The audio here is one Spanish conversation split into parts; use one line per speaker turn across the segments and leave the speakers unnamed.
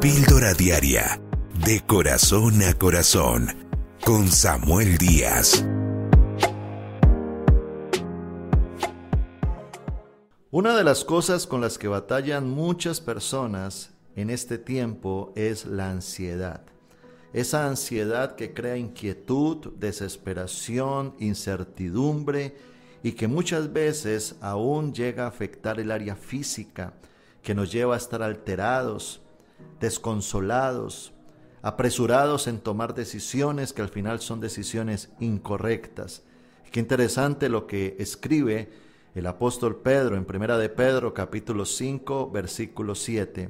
Píldora Diaria, de corazón a corazón, con Samuel Díaz.
Una de las cosas con las que batallan muchas personas en este tiempo es la ansiedad. Esa ansiedad que crea inquietud, desesperación, incertidumbre y que muchas veces aún llega a afectar el área física, que nos lleva a estar alterados, desconsolados, apresurados en tomar decisiones que al final son decisiones incorrectas. Qué interesante lo que escribe el apóstol Pedro en Primera de Pedro capítulo 5 versículo 7,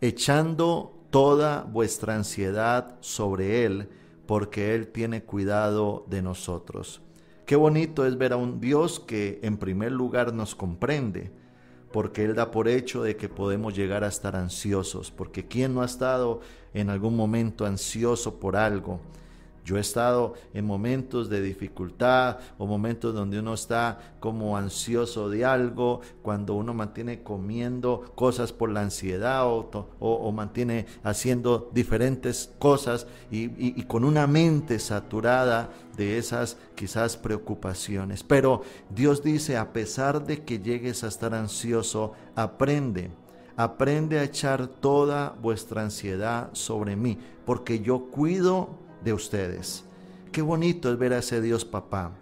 echando toda vuestra ansiedad sobre él, porque él tiene cuidado de nosotros. Qué bonito es ver a un Dios que en primer lugar nos comprende, porque Él da por hecho de que podemos llegar a estar ansiosos, porque ¿quién no ha estado en algún momento ansioso por algo? Yo he estado en momentos de dificultad o momentos donde uno está como ansioso de algo, cuando uno mantiene comiendo cosas por la ansiedad o, mantiene haciendo diferentes cosas y con una mente saturada de esas quizás preocupaciones. Pero Dios dice, a pesar de que llegues a estar ansioso, aprende. Aprende a echar toda vuestra ansiedad sobre mí, porque yo cuido de ustedes. Qué bonito es ver a ese Dios papá,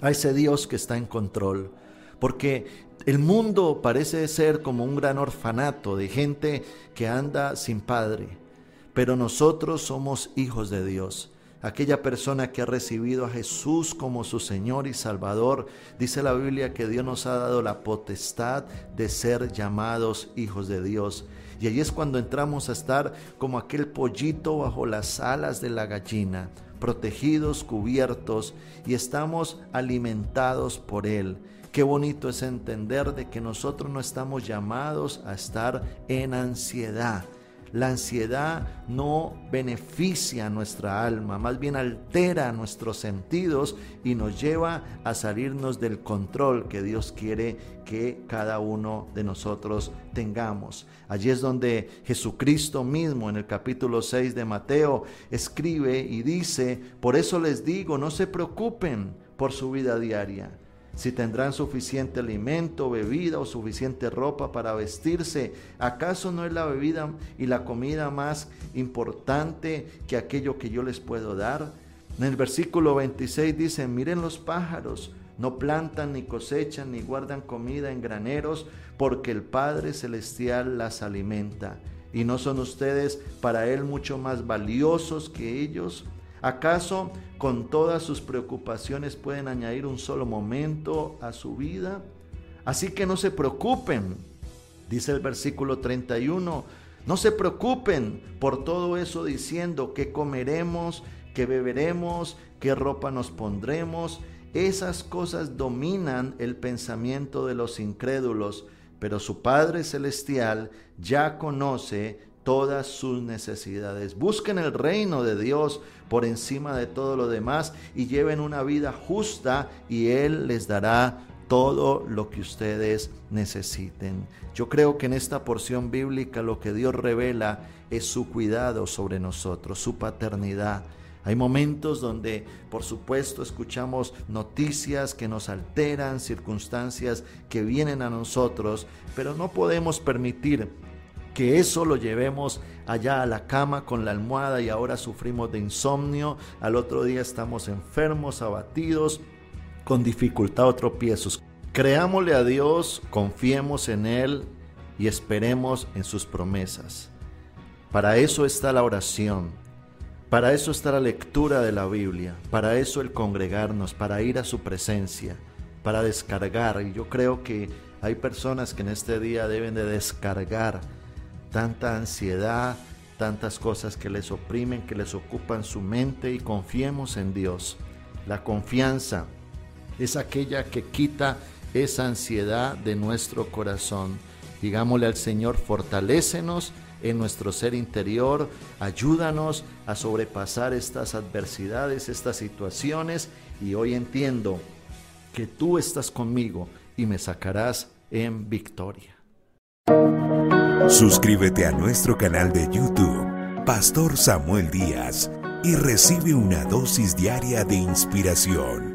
a ese Dios que está en control, porque el mundo parece ser como un gran orfanato de gente que anda sin padre, pero nosotros somos hijos de Dios. Aquella persona que ha recibido a Jesús como su Señor y Salvador, dice la Biblia que Dios nos ha dado la potestad de ser llamados hijos de Dios. Y ahí es cuando entramos a estar como aquel pollito bajo las alas de la gallina, protegidos, cubiertos y estamos alimentados por Él. Qué bonito es entender de que nosotros no estamos llamados a estar en ansiedad la ansiedad no beneficia a nuestra alma, más bien altera nuestros sentidos y nos lleva a salirnos del control que Dios quiere que cada uno de nosotros tengamos. Allí es donde Jesucristo mismo en el capítulo 6 de Mateo escribe y dice, por eso les digo, no se preocupen por su vida diaria si tendrán suficiente alimento, bebida o suficiente ropa para vestirse. ¿Acaso no es la bebida y la comida más importante que aquello que yo les puedo dar? En el versículo 26 dice, miren los pájaros, no plantan ni cosechan ni guardan comida en graneros, porque el Padre Celestial las alimenta. ¿Y no son ustedes para Él mucho más valiosos que ellos? ¿Acaso con todas sus preocupaciones pueden añadir un solo momento a su vida? Así que no se preocupen, dice el versículo 31, no se preocupen por todo eso diciendo que comeremos, que beberemos, qué ropa nos pondremos. Esas cosas dominan el pensamiento de los incrédulos, pero su Padre Celestial ya conoce todas sus necesidades. Busquen el reino de Dios por encima de todo lo demás y lleven una vida justa y Él les dará todo lo que ustedes necesiten. Yo creo que en esta porción bíblica lo que Dios revela es su cuidado sobre nosotros, su paternidad. Hay momentos donde, por supuesto, escuchamos noticias que nos alteran, circunstancias que vienen a nosotros, pero no podemos permitir que eso lo llevemos allá a la cama con la almohada y ahora sufrimos de insomnio, al otro día estamos enfermos, abatidos, con dificultad o tropiezos. Creámosle a Dios, confiemos en Él y esperemos en sus promesas. Para eso está la oración, para eso está la lectura de la Biblia, para eso el congregarnos, para ir a su presencia, para descargar. Y yo creo que hay personas que en este día deben de descargar tanta ansiedad, tantas cosas que les oprimen, que les ocupan su mente y confiemos en Dios. La confianza es aquella que quita esa ansiedad de nuestro corazón. Digámosle al Señor, fortalécenos en nuestro ser interior, ayúdanos a sobrepasar estas adversidades, estas situaciones y hoy entiendo que tú estás conmigo y me sacarás en victoria.
Suscríbete a nuestro canal de YouTube, Pastor Samuel Díaz, y recibe una dosis diaria de inspiración.